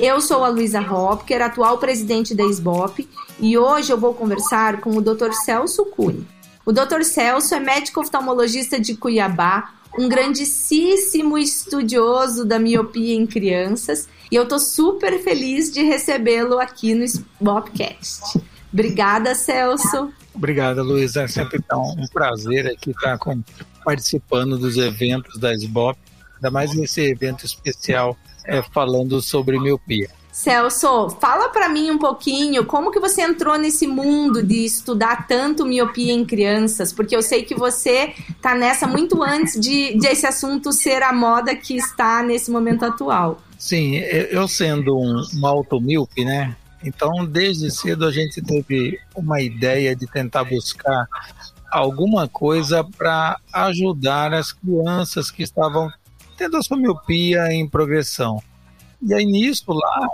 Eu sou a Luísa Hopker, atual presidente da SBOP, e hoje eu vou conversar com o Dr. Celso Cunha. O Dr. Celso é médico oftalmologista de Cuiabá, um grandíssimo estudioso da miopia em crianças, e eu estou super feliz de recebê-lo aqui no SBOPcast. Obrigada, Celso. Obrigada, Luísa. É sempre um prazer aqui estar com, participando dos eventos da SBOP, ainda mais nesse evento especial é, falando sobre miopia. Celso, fala para mim um pouquinho como que você entrou nesse mundo de estudar tanto miopia em crianças, porque eu sei que você está nessa muito antes de, de esse assunto ser a moda que está nesse momento atual. Sim, eu sendo um, um automíope, né? Então, desde cedo a gente teve uma ideia de tentar buscar alguma coisa para ajudar as crianças que estavam tendo a sua miopia em progressão. E aí nisso, lá,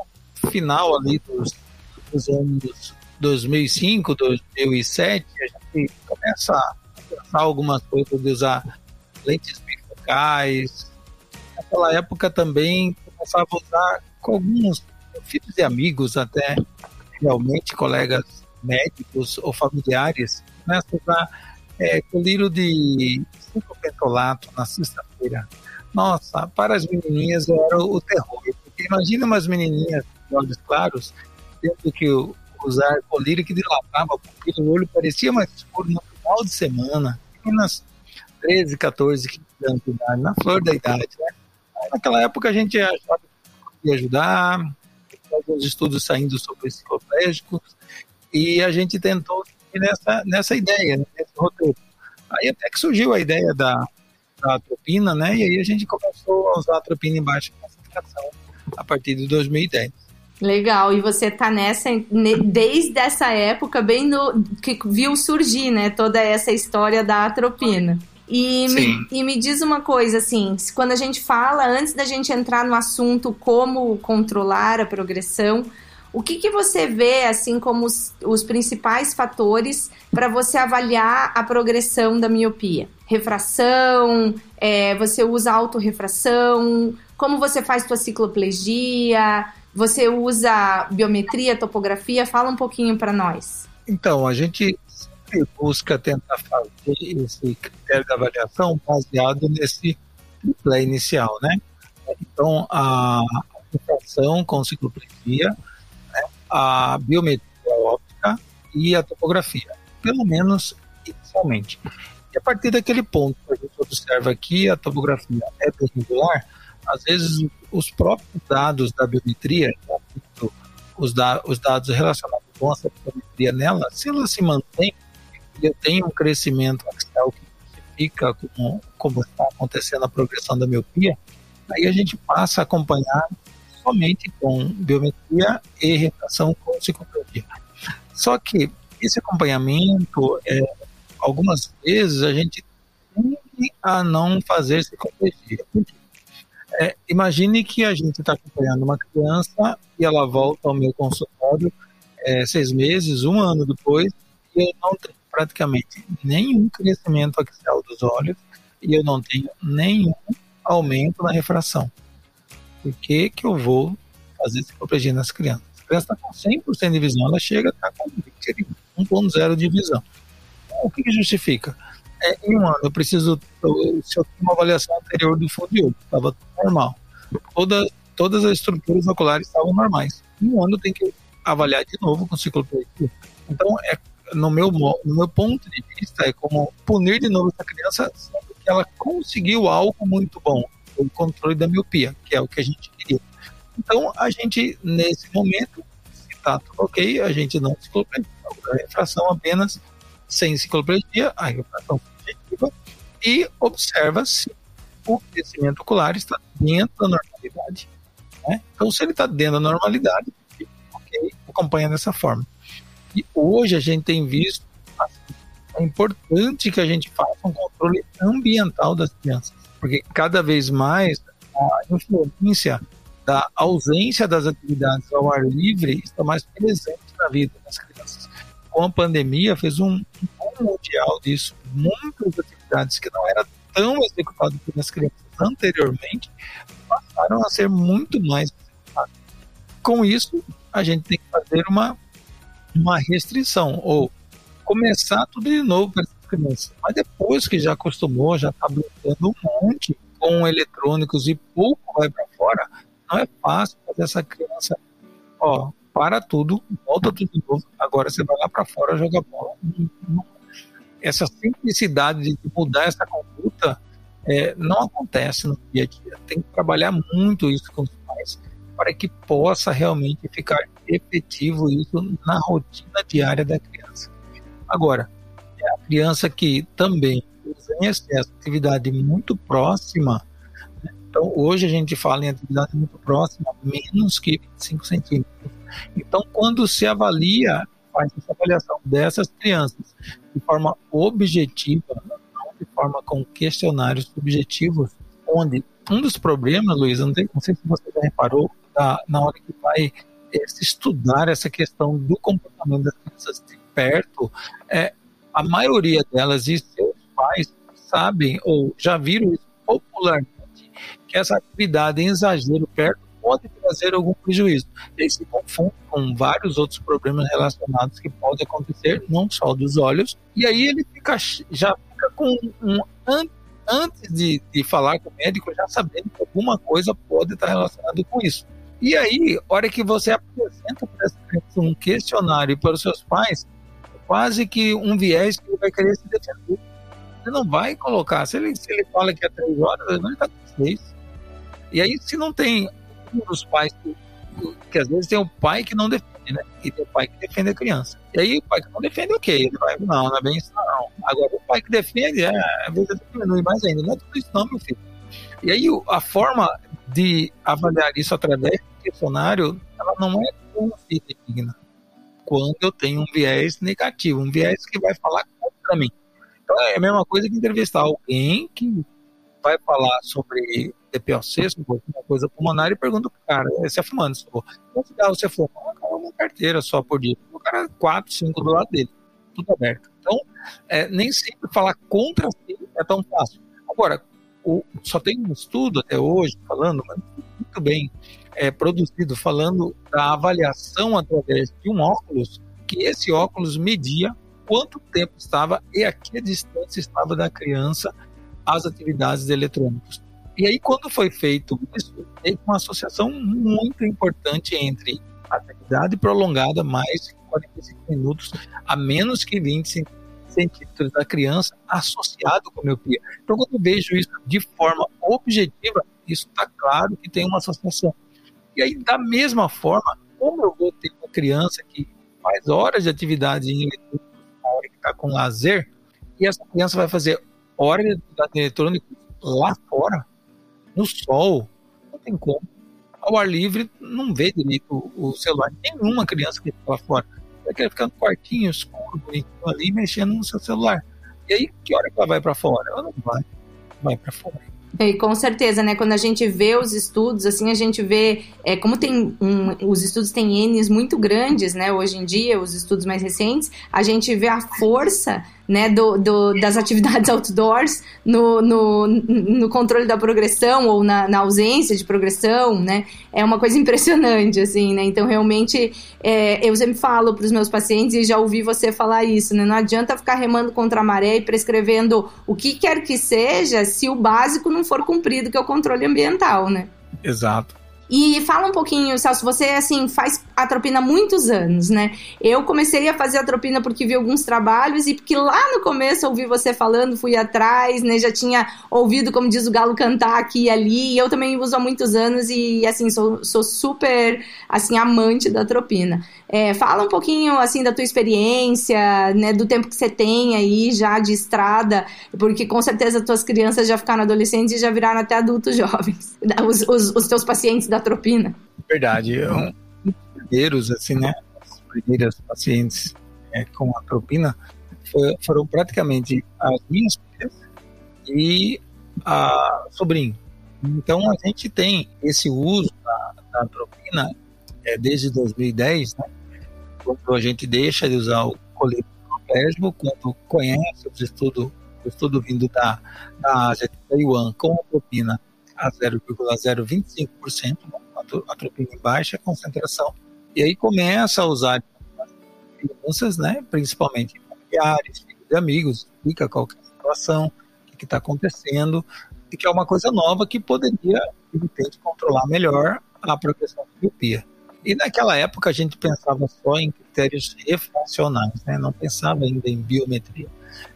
final ali dos, dos anos 2005, 2007, a gente começa a pensar algumas coisas de usar lentes bifocais. Naquela época também começava a usar com alguns filhos e amigos até, realmente colegas médicos ou familiares, começa a usar é, colírio de 5 pentolato na sexta-feira nossa, para as menininhas era o terror. Porque imagina umas menininhas de olhos claros, tendo que usar colírio que dilatava porque o olho parecia mais escuro no final de semana. Meninas 13, 14, 15 anos de idade, na flor da idade, né? Naquela época a gente achava que podia ajudar, alguns estudos saindo sobre enciclopédicos, e a gente tentou nessa, nessa ideia, né, nesse roteiro. Aí até que surgiu a ideia da, a atropina, né? E aí a gente começou a usar a atropina em baixa concentração a partir de 2010. Legal, e você tá nessa desde essa época, bem no que viu surgir, né, toda essa história da atropina. E me, e me diz uma coisa, assim, quando a gente fala, antes da gente entrar no assunto como controlar a progressão, o que, que você vê assim como os, os principais fatores para você avaliar a progressão da miopia? Refração, é, você usa autorrefração, como você faz sua cicloplegia, você usa biometria, topografia? Fala um pouquinho para nós. Então, a gente busca tentar fazer esse critério de avaliação baseado nesse triplé inicial, né? Então, a refração com cicloplegia, a biometria óptica e a topografia, pelo menos inicialmente. E a partir daquele ponto a gente observa que a topografia é perpendicular, às vezes os próprios dados da biometria, os, da, os dados relacionados com essa biometria nela, se ela se mantém e eu tenho um crescimento axial que fica como, como está acontecendo a progressão da miopia, aí a gente passa a acompanhar somente com biometria e refração com cicloplegia. Só que esse acompanhamento, é, algumas vezes a gente tende a não fazer cicloplegia. É, imagine que a gente está acompanhando uma criança e ela volta ao meu consultório é, seis meses, um ano depois, e eu não tenho praticamente nenhum crescimento axial dos olhos e eu não tenho nenhum aumento na refração por que, que eu vou fazer cicloplegia nas crianças? A criança está com 100% de visão, ela chega a estar tá com 1.0 de visão. Então, o que, que justifica? É, em um ano, eu preciso, se eu tenho uma avaliação anterior do fundo de olho, estava normal. Toda, todas as estruturas oculares estavam normais. Em um ano, eu tenho que avaliar de novo com cicloplegia. Então, é, no, meu, no meu ponto de vista, é como punir de novo essa criança, sendo que ela conseguiu algo muito bom o controle da miopia, que é o que a gente queria. Então, a gente, nesse momento, se está tudo ok, a gente não cicloplegia, a refração apenas sem cicloplegia, a refração subjetiva, e observa se o crescimento ocular está dentro da normalidade. Né? Então, se ele está dentro da normalidade, ok, acompanha dessa forma. E hoje a gente tem visto, assim, é importante que a gente faça um controle ambiental das crianças, porque cada vez mais a influência da ausência das atividades ao ar livre está mais presente na vida das crianças. Com a pandemia, fez um, um mundial disso. Muitas atividades que não eram tão executadas pelas crianças anteriormente passaram a ser muito mais executadas. Com isso, a gente tem que fazer uma, uma restrição, ou começar tudo de novo para essas crianças. Mas depois que já acostumou, já está brincando um monte com eletrônicos e pouco vai para fora, não é fácil fazer essa criança, ó, para tudo, volta tudo de novo, agora você vai lá para fora jogar bola. Essa simplicidade de mudar essa conduta é, não acontece no dia a dia. Tem que trabalhar muito isso com os pais para que possa realmente ficar efetivo isso na rotina diária da criança. Agora, a criança que também em excesso atividade muito próxima, então, hoje a gente fala em atividade muito próxima, menos que 25 centímetros. Então, quando se avalia, faz essa avaliação dessas crianças de forma objetiva, não de forma com questionários subjetivos, onde um dos problemas, Luiz, não, não sei se você já reparou, da, na hora que vai é, se estudar essa questão do comportamento das crianças de perto, é, a maioria delas e seus pais sabem ou já viram isso popularmente que essa atividade em exagero perto pode trazer algum prejuízo. Ele se confunde com vários outros problemas relacionados que podem acontecer, não só dos olhos, e aí ele fica, já fica com um. Antes de, de falar com o médico, já sabendo que alguma coisa pode estar relacionada com isso. E aí, hora que você apresenta para um questionário para os seus pais, quase que um viés que ele vai querer se defender. Você não vai colocar. Se ele, se ele fala que é três horas, ele está com seis. E aí, se não tem um dos pais, que, que às vezes tem o pai que não defende, né? E tem o pai que defende a criança. E aí, o pai que não defende, ok. Ele vai, não, não é bem isso, não. Agora, o pai que defende, é, às vezes diminui mais ainda. Não é tudo isso, não, meu filho. E aí, a forma de avaliar isso através do questionário, ela não é digna quando eu tenho um viés negativo, um viés que vai falar contra mim. Então é a mesma coisa que entrevistar alguém que vai falar sobre DPOC, sobre uma coisa pulmonar, e pergunta pro cara, você é fumando? Quantos cigarros você fuma? Ah, uma carteira só por dia. O cara, quatro, cinco do lado dele, tudo aberto. Então, é, nem sempre falar contra si é tão fácil. Agora, o, só tem um estudo até hoje falando, mas muito bem é, produzido, falando da avaliação através de um óculos, que esse óculos media quanto tempo estava e a que distância estava da criança as atividades eletrônicas. E aí, quando foi feito isso, teve uma associação muito importante entre atividade prolongada mais 45 minutos a menos que 20 centímetros da criança associado com miopia. Então, quando eu vejo isso de forma objetiva, isso está claro que tem uma associação. E aí, da mesma forma, como eu vou ter uma criança que faz horas de atividade em eletrônicos na hora que está com lazer, e essa criança vai fazer horas de atividade em eletrônicos lá fora, no sol, não tem como. Ao ar livre, não vê direito o, celular. Nenhuma criança que fica lá fora. Vai querer ficar no quartinho escuro, bonitinho ali, mexendo no seu celular. E aí, que hora que ela vai para fora? Ela não vai. Vai para fora. E com certeza, né? Quando a gente vê os estudos, assim, a gente vê é, como tem um, os estudos têm N's muito grandes, né? Hoje em dia, os estudos mais recentes, a gente vê a força né, do, do, das atividades outdoors no, no, no, controle da progressão ou na, na, ausência de progressão, né, é uma coisa impressionante, assim, né, então realmente é, eu sempre falo para os meus pacientes e já ouvi você falar isso, né, não adianta ficar remando contra a maré e prescrevendo o que quer que seja se o básico não for cumprido, que é o controle ambiental, né. Exato. E fala um pouquinho, Celso, você assim faz atropina há muitos anos, né? Eu comecei a fazer atropina porque vi alguns trabalhos e porque lá no começo ouvi você falando, fui atrás, né? Já tinha ouvido, como diz o Galo, cantar aqui e ali. E eu também uso há muitos anos e assim sou, sou super assim amante da atropina. É, fala um pouquinho assim da tua experiência, né? Do tempo que você tem aí já de estrada, porque com certeza tuas crianças já ficaram adolescentes e já viraram até adultos jovens. Os, os, os teus pacientes da atropina? Verdade. Um dos primeiros, assim, né? As primeiras pacientes é, com atropina foi, foram praticamente as minhas filhas e a sobrinho. Então a gente tem esse uso da, da atropina é, desde 2010, né? Quando a gente deixa de usar o colete estratégico, quando conhece os estudos, o estudo vindo da, da Ásia de Taiwan com atropina a 0,025%, atropina em baixa concentração, e aí começa a usar crianças, né, principalmente familiares, de amigos, explica qual a situação, o que está acontecendo, e que é uma coisa nova que poderia, de repente, controlar melhor a progressão da miopia. E naquela época a gente pensava só em critérios refracionais, né? não pensava ainda em biometria.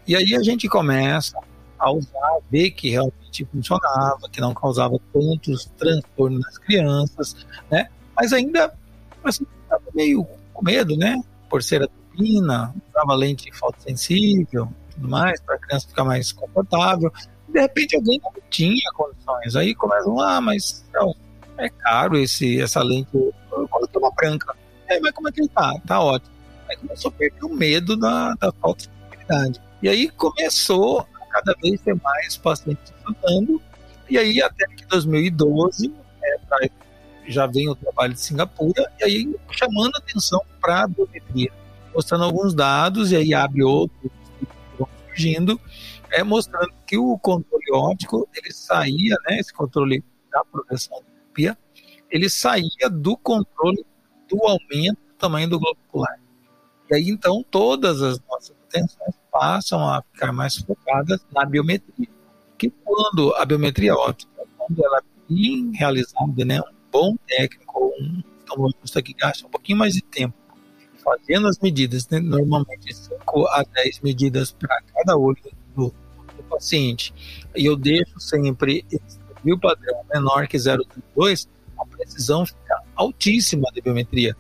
E aí a gente começa a usar, ver que realmente funcionava, que não causava tantos transtornos nas crianças, né? Mas ainda assim, estava meio com medo, né? Por ser atropina, usava lente fotossensível, tudo mais, para a criança ficar mais confortável. De repente alguém não tinha condições. Aí começam, ah, mas é caro esse, essa lente eu coloquei uma branca. É, mas como é que ele tá? Tá ótimo. Aí começou a perder o medo da, da falta de sensibilidade. E aí começou a cada vez ter mais pacientes estudando. E aí até que 2012 é, já vem o trabalho de Singapura, e aí chamando atenção para a biometria, mostrando alguns dados, e aí abre outros que vão surgindo, é, mostrando que o controle óptico, ele saía, né, esse controle da progressão miopia, ele saía do controle do aumento do tamanho do globo ocular. E aí, então, todas as nossas atenções passam a ficar mais focadas na biometria. Que quando a biometria óptica, quando ela é bem realizada, né, um bom técnico, um oftalmologista que gasta um pouquinho mais de tempo fazendo as medidas, né, normalmente 5 a 10 medidas para cada olho do, do, paciente, e eu deixo sempre esse desvio padrão menor que 0,2, a precisão fica altíssima de biometria.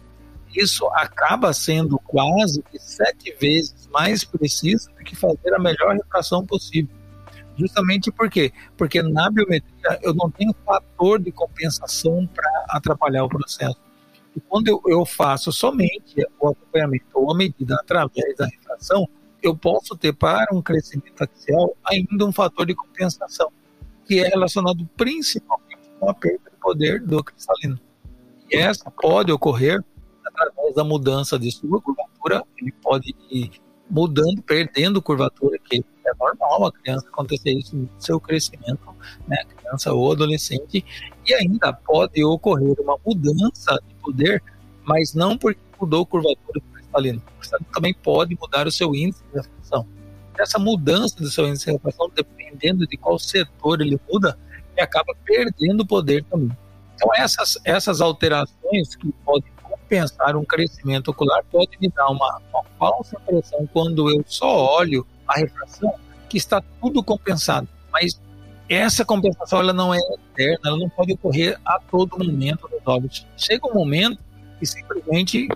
Isso acaba sendo quase sete vezes mais preciso do que fazer a melhor refração possível. Justamente por quê? Porque na biometria eu não tenho fator de compensação para atrapalhar o processo. E quando eu, eu faço somente o acompanhamento ou a medida através da refração, eu posso ter para um crescimento axial ainda um fator de compensação, que é relacionado principalmente com a perda poder do cristalino. E essa pode ocorrer através da mudança de sua curvatura, ele pode ir mudando, perdendo curvatura, que é normal a criança acontecer isso no seu crescimento, né, criança ou adolescente, e ainda pode ocorrer uma mudança de poder, mas não porque mudou curvatura do cristalino. O cristalino também pode mudar o seu índice de refração. Essa mudança do seu índice de refração, dependendo de qual setor ele muda, e acaba perdendo poder também. Então, essas, essas alterações que podem compensar um crescimento ocular podem me dar uma, uma falsa impressão quando eu só olho a refração, que está tudo compensado. Mas essa compensação ela não é eterna, ela não pode ocorrer a todo momento nos olhos. Chega um momento que simplesmente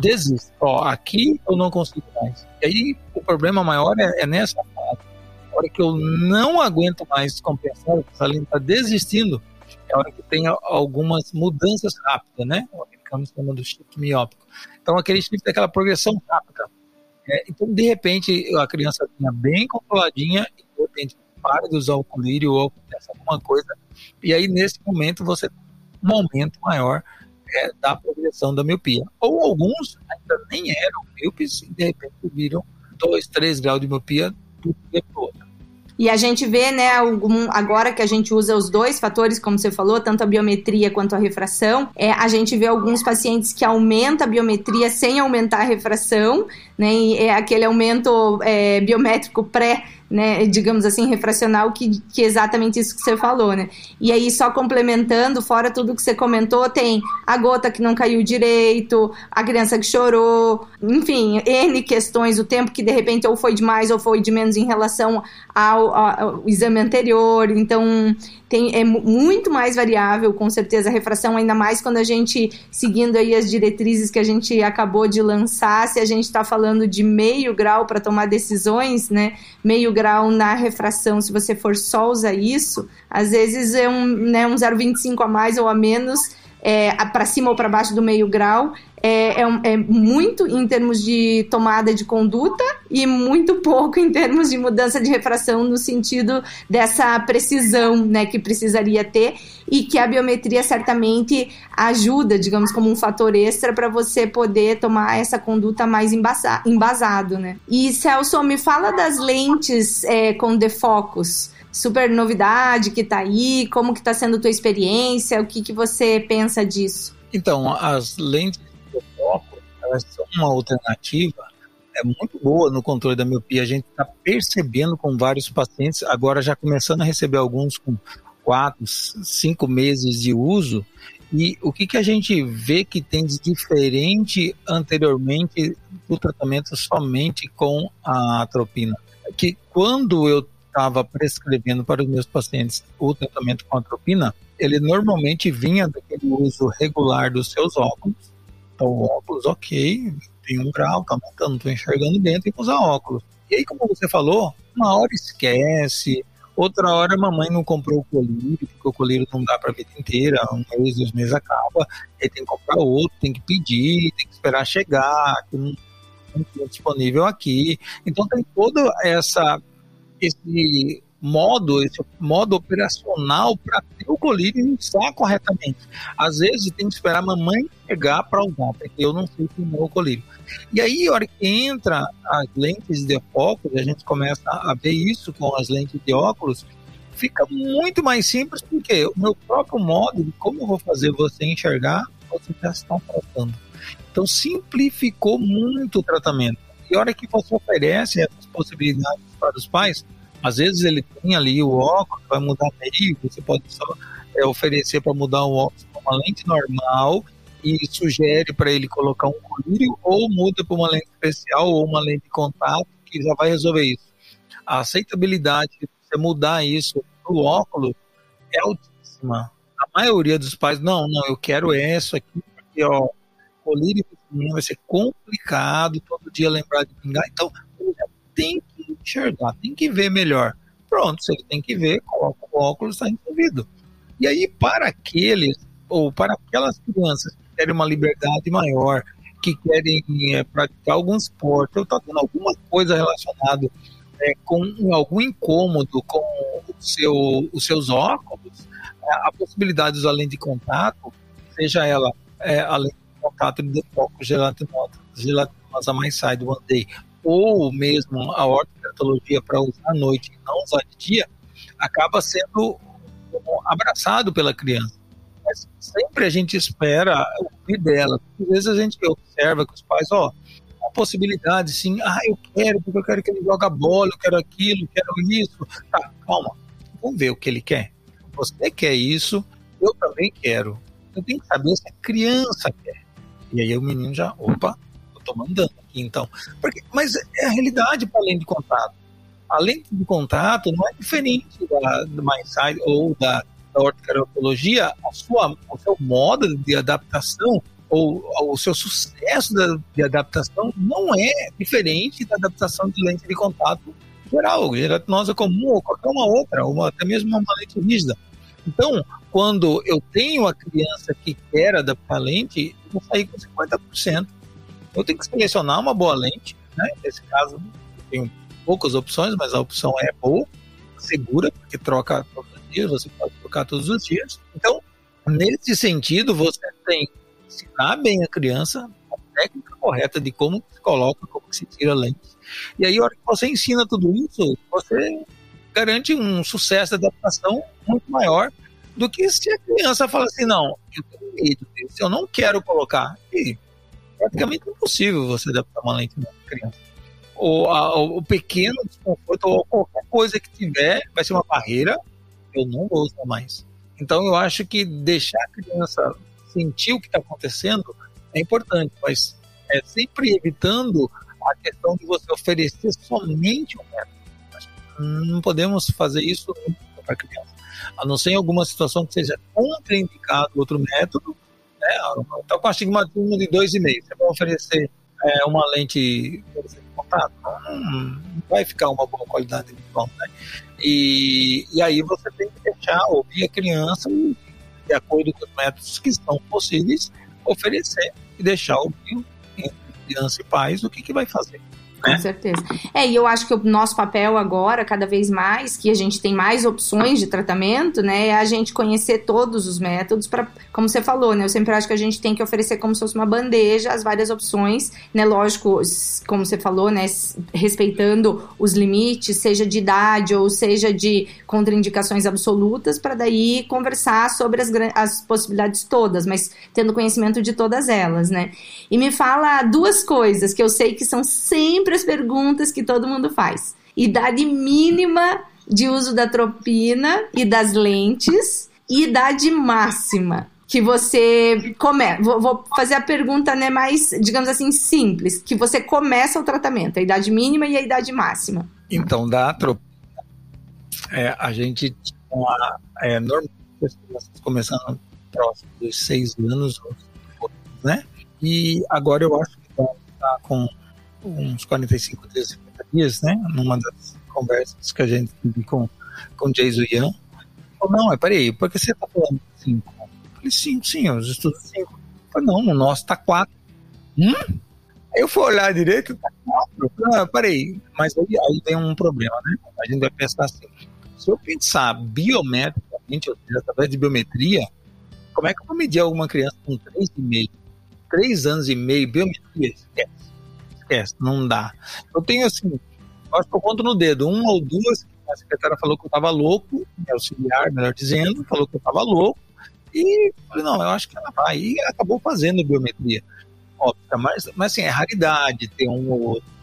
desiste. Ó, aqui eu não consigo mais. E aí o problema maior é, é nessa fase hora que eu não aguento mais compensar, essa linha está desistindo, é a hora que tem algumas mudanças rápidas, né? O americano chama do shift miópico. Então, aquele shift é aquela progressão rápida. É, então, de repente, a criança vinha bem controladinha e, de repente, para de usar o colírio ou acontece alguma coisa. E aí, nesse momento, você tem um aumento maior é, da progressão da miopia. Ou alguns ainda nem eram míopes e, de repente, viram 2, 3 graus de miopia do dia. E a gente vê, né, algum, agora que a gente usa os dois fatores, como você falou, tanto a biometria quanto a refração, é, a gente vê alguns pacientes que aumenta a biometria sem aumentar a refração, né, é aquele aumento é, biométrico pré né, digamos assim, refracional, que, que é exatamente isso que você falou, né? E aí, só complementando, fora tudo que você comentou, tem a gota que não caiu direito, a criança que chorou, enfim, N questões, o tempo que de repente ou foi de mais ou foi de menos em relação ao, ao, exame anterior. Então, tem, é muito mais variável, com certeza, a refração, ainda mais quando a gente, seguindo aí as diretrizes que a gente acabou de lançar, se a gente está falando de meio grau para tomar decisões, né? Meio grau na refração, se você for só usar isso, às vezes é um, né, um 0,25 a mais ou a menos é, para cima ou para baixo do meio grau é, é, é, muito em termos de tomada de conduta e muito pouco em termos de mudança de refração no sentido dessa precisão né, que precisaria ter e que a biometria certamente ajuda, digamos, como um fator extra para você poder tomar essa conduta mais embasa embasado. Né? E Celso, me fala das lentes é, com defocus super novidade que está aí, como que está sendo a tua experiência, o que, que você pensa disso? Então, as lentes de foco, elas são uma alternativa é muito boa no controle da miopia. A gente está percebendo com vários pacientes, agora já começando a receber alguns com quatro, cinco meses de uso. E o que, que a gente vê que tem de diferente anteriormente do tratamento somente com a atropina? É que quando eu estava prescrevendo para os meus pacientes o tratamento com atropina, ele normalmente vinha daquele uso regular dos seus óculos. Então, óculos, ok, tem um grau, tá aumentando, estou enxergando bem, tem que usar óculos. E aí, como você falou, uma hora esquece, outra hora a mamãe não comprou o colírio, porque o colírio não dá para a vida inteira, um mês, dois meses acaba, aí tem que comprar outro, tem que pedir, tem que esperar chegar, que não, não disponível aqui. Então tem toda essa esse modo, esse modo operacional para ter o colírio usar corretamente. Às vezes tem que esperar a mamãe chegar para usar, porque eu não sei como é o colírio. E aí, a hora que entra as lentes de óculos, a gente começa a ver isso com as lentes de óculos, fica muito mais simples, porque o meu próprio modo de como eu vou fazer você enxergar, você já está tratando. Então, simplificou muito o tratamento. E a hora que você oferece essas possibilidades para os pais, às vezes ele tem ali o óculos, vai mudar meio, você pode só é, oferecer para mudar o óculos para uma lente normal e sugere para ele colocar um colírio ou muda para uma lente especial ou uma lente de contato que já vai resolver isso. A aceitabilidade de você mudar isso para o óculos é altíssima. A maioria dos pais, não, não, eu quero essa aqui, porque ó, colírio vai ser complicado todo dia lembrar de pingar, então ele já tem que enxergar, tem que ver melhor. Pronto, se ele tem que ver, coloca o óculos, está resolvido. E aí, para aqueles, ou para aquelas crianças que querem uma liberdade maior, que querem é, praticar algum esporte, ou está tendo alguma coisa relacionada é, com algum incômodo com o seu, os seus óculos, a possibilidade de lente de contato, seja ela é, a lente de contato de foco gelatinosa mais side one day, ou mesmo a ortopedatologia para usar à noite e não usar de dia, acaba sendo abraçado pela criança. Mas sempre a gente espera ouvir dela. Às vezes a gente observa que os pais, ó, uma possibilidade, sim, ah, eu quero, porque eu quero que ele jogue bola, eu quero aquilo, eu quero isso. Tá, calma, vamos ver o que ele quer. Você quer isso, eu também quero. Eu tenho que saber se a criança quer. E aí o menino já, opa, tô mandando então. Porque, mas é a realidade para a lente de contato. A lente de contato não é diferente da, do MySide ou da, da a sua, o seu modo de adaptação ou, o seu sucesso de, adaptação não é diferente da adaptação de lente de contato geral, gelatinosa comum ou qualquer uma outra, ou até mesmo uma lente rígida. Então, quando eu tenho a criança que quer adaptar lente, eu vou sair com 50%. Eu tenho que selecionar uma boa lente, né? Nesse caso, tenho poucas opções, mas a opção é boa, segura, porque troca todos os dias, você pode trocar todos os dias. Então, nesse sentido, você tem que ensinar bem a criança a técnica correta de como se coloca, como se tira a lente. E aí, a hora que você ensina tudo isso, você garante um sucesso de adaptação muito maior do que se a criança fala assim, não, eu tenho medo disso, eu não quero colocar. E praticamente impossível você adaptar uma lente numa criança. A, o pequeno desconforto ou qualquer coisa que tiver vai ser uma barreira, eu não vou usar mais. Então eu acho que deixar a criança sentir o que está acontecendo é importante, mas é sempre evitando a questão de você oferecer somente um método. Não podemos fazer isso para a criança. A não ser em alguma situação que seja contraindicado outro método, né? Está com astigmatismo de 2,5. Você vai oferecer é, uma lente de contato? Não, vai ficar uma boa qualidade visual, né? E, e aí você tem que deixar ouvir a criança de acordo com os métodos que são possíveis, oferecer e deixar o bio entre criança e pais o que, que vai fazer. Com né? certeza. É, e eu acho que o nosso papel agora, cada vez mais, que a gente tem mais opções de tratamento, né, é a gente conhecer todos os métodos para, como você falou, né, eu sempre acho que a gente tem que oferecer como se fosse uma bandeja as várias opções, né, lógico, como você falou, né, respeitando os limites, seja de idade ou seja de contraindicações absolutas, para daí conversar sobre as, as possibilidades todas, mas tendo conhecimento de todas elas, né. E me fala duas coisas que eu sei que são sempre as perguntas que todo mundo faz. Idade mínima de uso da tropina e das lentes e idade máxima que você começa. Vou, vou, fazer a pergunta né, mais, digamos assim, simples, que você começa o tratamento, a idade mínima e a idade máxima. Então, da atropina, é, a gente tinha, é, normalmente começando próximo dos seis anos, né? E agora eu acho que está com uns 45 dias, 50 dias, né? Numa das conversas que a gente teve com, com Jason Young. Falou, não, é, peraí, por que você está falando 5? Eu falei, 5, sim, os estudos 5. Falei, não, no nosso está 4. Hum? Aí eu fui olhar direito, tá 4. Ah, peraí, mas aí, aí tem um problema, né? A gente vai pensar assim, se eu pensar biometricamente, ou seja, através de biometria, como é que eu vou medir alguma criança com 3,5? 3 anos e meio, biometria, esquece esquece, não dá. Eu tenho assim, acho que eu conto no dedo, uma ou duas, a secretária falou que eu estava louco, minha auxiliar, melhor dizendo, falou que eu estava louco, e falei, não, eu acho que ela vai, e acabou fazendo biometria óptica, mas, mas assim, é raridade ter um ou outro.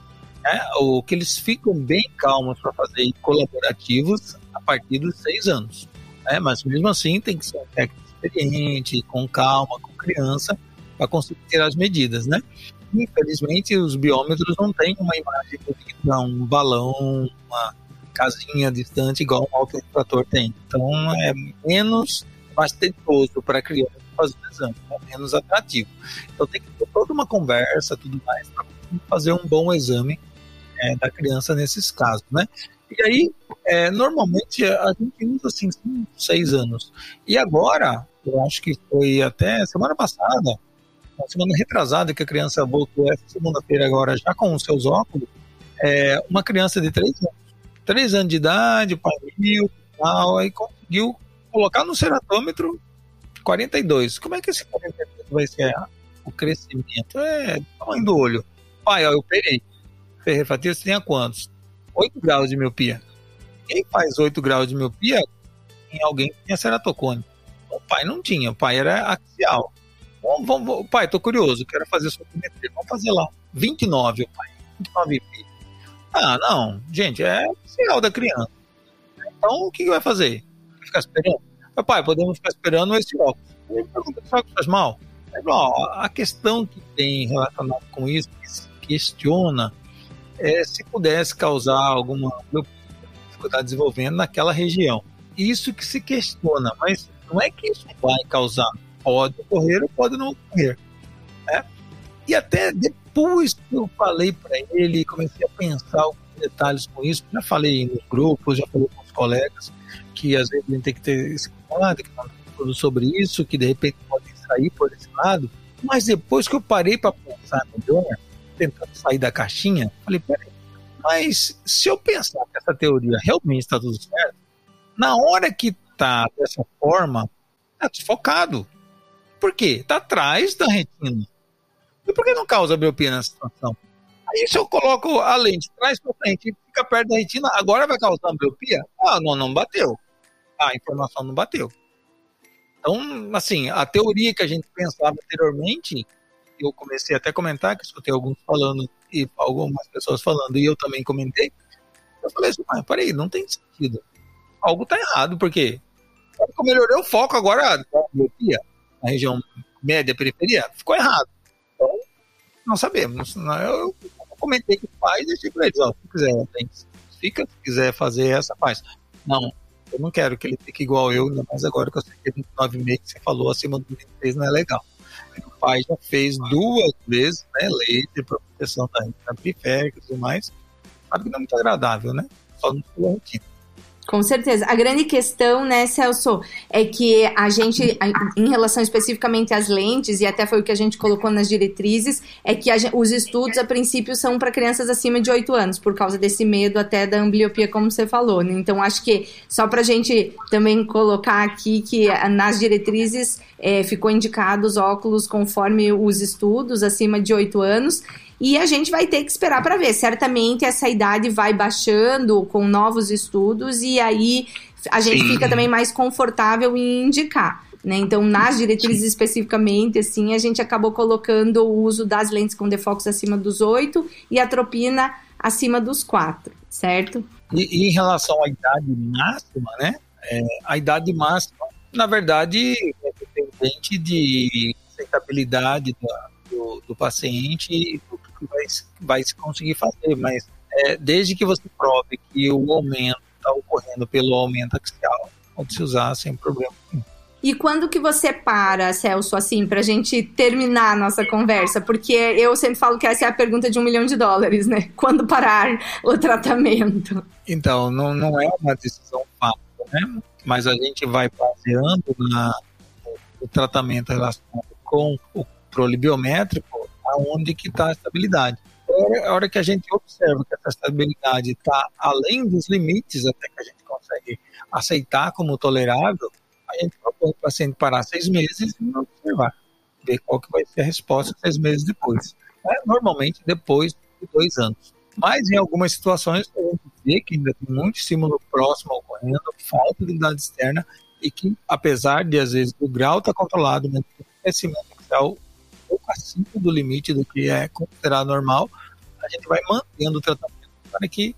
Né? O que eles ficam bem calmos para fazer colaborativos a partir dos seis anos. Né? Mas mesmo assim tem que ser um técnico experiente, com calma, com criança, para conseguir ter as medidas, né? Infelizmente, os biômetros não têm uma imagem bonita, um balão, uma casinha distante, igual um autorretrator tem. Então, é menos fastidoso para a criança fazer o exame, é menos atrativo. Então, tem que ter toda uma conversa, tudo mais, para fazer um bom exame é, da criança nesses casos, né? E aí, é, normalmente, a gente usa assim, seis anos. E agora, eu acho que foi até semana passada, na semana retrasada que a criança voltou essa segunda-feira agora já com os seus óculos, é, uma criança de 3 anos, 3 anos de idade, pai mil, tal, aí conseguiu colocar no ceratômetro 42. Como é que esse 42 vai ser o crescimento? É tamanho do olho. Pai, ó, eu operei. Ferrefatia, você tinha quantos? 8 graus de miopia. Quem faz 8 graus de miopia em alguém que tinha ceratocone? O pai não tinha, o pai era axial. Vamos, vamos, pai, tô curioso, quero fazer sua biometria. Vamos fazer lá. 29, pai. 29 Ah, não. Gente, é sinal da criança. Então, o que, vai fazer? Vai ficar esperando? Pai, podemos ficar esperando esse óculos. Ele pergunta, óculos faz mal? a questão que tem relacionada com isso, que se questiona, é se pudesse causar alguma dificuldade desenvolvendo naquela região. Isso que se questiona, mas não é que isso vai causar pode ocorrer ou pode não ocorrer. Né? E até depois que eu falei para ele, comecei a pensar alguns detalhes com isso, já falei nos grupos, já falei com os colegas, que às vezes a gente tem que ter esse cuidado, que não tudo sobre isso, que de repente pode sair por esse lado. Mas depois que eu parei para pensar melhor, tentando sair da caixinha, falei, peraí, mas se eu pensar que essa teoria realmente está tudo certo, na hora que está dessa forma, está desfocado. Por quê? Está atrás da retina. E por que não causa miopia nessa situação? Aí se eu coloco a lente trás para frente e fica perto da retina, agora vai causar miopia? Ah, não, não bateu. Ah, a informação não bateu. Então, assim, a teoria que a gente pensava anteriormente, eu comecei até a comentar, que escutei alguns falando, e algumas pessoas falando, e eu também comentei, eu falei assim, mas peraí, não tem sentido. Algo está errado, porque eu melhorei o foco agora da miopia na região média, periferia, ficou errado. Então, não sabemos. Eu comentei que faz, deixei para eles, ó, se quiser, fica, se quiser fazer essa, faz. Não, eu não quero que ele fique igual eu, ainda mais agora que eu sei que 29 meses que você falou acima do 23 não é legal. O pai já fez duas vezes, né, leite para proteção da retina periférica e tudo mais. Sabe que não é muito agradável, né? Só rotina. Com certeza. A grande questão, né, Celso, é que a gente, em relação especificamente às lentes, e até foi o que a gente colocou nas diretrizes, é que os estudos, a princípio, são para crianças acima de 8 anos, por causa desse medo até da ambliopia, como você falou. Né? Então, acho que só para a gente também colocar aqui que nas diretrizes é, ficou indicados óculos conforme os estudos, acima de 8 anos, e a gente vai ter que esperar para ver. Certamente essa idade vai baixando com novos estudos e aí a gente fica também mais confortável em indicar. Né? Então, nas diretrizes especificamente, assim, a gente acabou colocando o uso das lentes com defocos acima dos 8 e a tropina acima dos 4, certo? E, e, em relação à idade máxima, né? É, a idade máxima, na verdade, é dependente de aceitabilidade da, do, do paciente e do vai, vai se conseguir fazer, mas é, desde que você prove que o aumento está ocorrendo pelo aumento axial, pode se usar sem problema nenhum. E quando que você para, Celso, assim, para a gente terminar a nossa conversa? Porque eu sempre falo que essa é a pergunta de um milhão de dólares, né? Quando parar o tratamento? Então, não, não é uma decisão fácil, né? Mas a gente vai baseando na, no tratamento relacionado com o controle biométrico, aonde que está a estabilidade. A hora que a gente observa que essa estabilidade está além dos limites até que a gente consegue aceitar como tolerável, a gente propõe o paciente parar seis meses e observar, ver qual que vai ser a resposta seis meses depois. É, normalmente depois de dois anos. Mas em algumas situações a gente vê que ainda tem muito estímulo próximo ocorrendo, falta de idade externa e que, apesar de às vezes o grau estar tá controlado, o crescimento axial pouco acima do limite do que é considerado normal, a gente vai mantendo o tratamento. Para que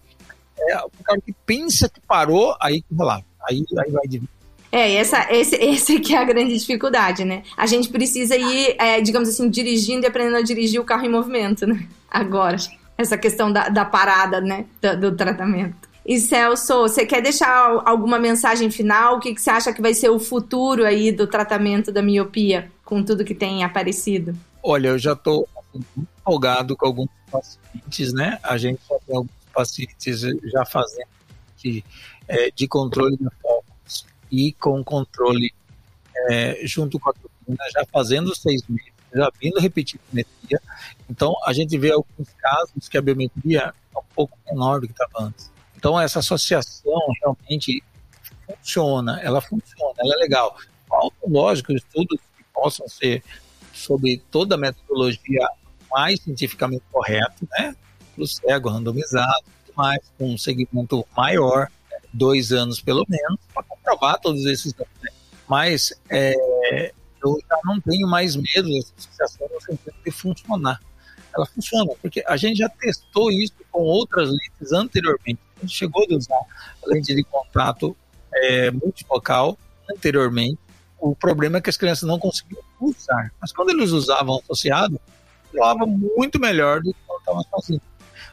é, o cara que pensa que parou, aí que lá, aí, aí vai dividir. É, essa, esse, esse que é a grande dificuldade, né? A gente precisa ir, é, digamos assim, dirigindo e aprendendo a dirigir o carro em movimento, né? Agora, essa questão da, da parada, né? Do, do tratamento. E Celso, você quer deixar alguma mensagem final? O que, que você acha que vai ser o futuro aí do tratamento da miopia? com tudo que tem aparecido? Olha, eu já estou empolgado com alguns pacientes, né? A gente já tem alguns pacientes já fazendo de, é, de controle de focos e com controle é, junto com a turbina, já fazendo seis meses, já vindo repetir biometria. Então, a gente vê alguns casos que a biometria é um pouco menor do que estava antes. Então, essa associação realmente funciona, ela funciona, ela é legal. Faltam, lógico, estudos possam ser sobre toda a metodologia mais cientificamente correta, né? Para o cego, randomizado, mais, com um segmento maior, dois anos pelo menos, para comprovar todos esses dados. Né? Mas é, eu já não tenho mais medo dessa associação no sentido de funcionar. Ela funciona, porque a gente já testou isso com outras lentes anteriormente. A gente chegou a usar lente de contato é, multifocal anteriormente o problema é que as crianças não conseguiam usar. Mas quando eles usavam associado, falava muito melhor do que quando estavam sozinhos.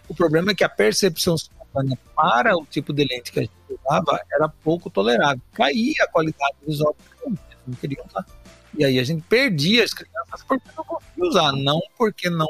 O problema é que a percepção simultânea para o tipo de lente que a gente usava era pouco tolerável. Caía a qualidade que eles não queriam usar. E aí a gente perdia as crianças porque não conseguia usar, não porque não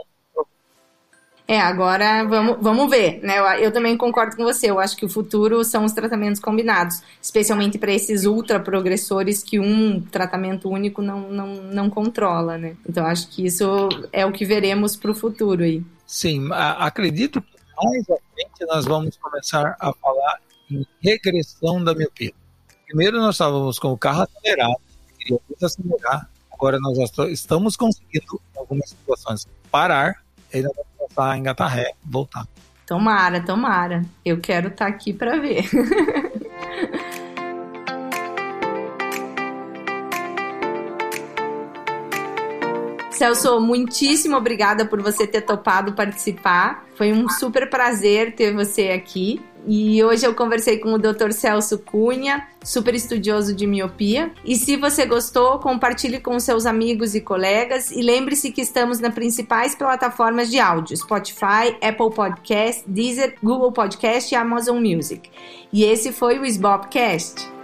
é, agora vamos, vamos ver, né? Eu, eu, também concordo com você. Eu acho que o futuro são os tratamentos combinados, especialmente para esses ultra progressores que um tratamento único não, não, não controla, né? Então acho que isso é o que veremos para o futuro aí. Sim, acredito que mais à frente nós vamos começar a falar em regressão da miopia. Primeiro nós estávamos com o carro acelerado, acelerar. Agora nós já estamos conseguindo, em algumas situações, parar. A engatar ré, voltar. Tomara, tomara. Eu quero estar tá aqui para ver. Celso, muitíssimo obrigada por você ter topado participar. Foi um super prazer ter você aqui. E hoje eu conversei com o Dr. Celso Cunha, super estudioso de miopia. E se você gostou, compartilhe com seus amigos e colegas. E lembre-se que estamos nas principais plataformas de áudio: Spotify, Apple Podcast, Deezer, Google Podcast e Amazon Music. E esse foi o Sbopcast.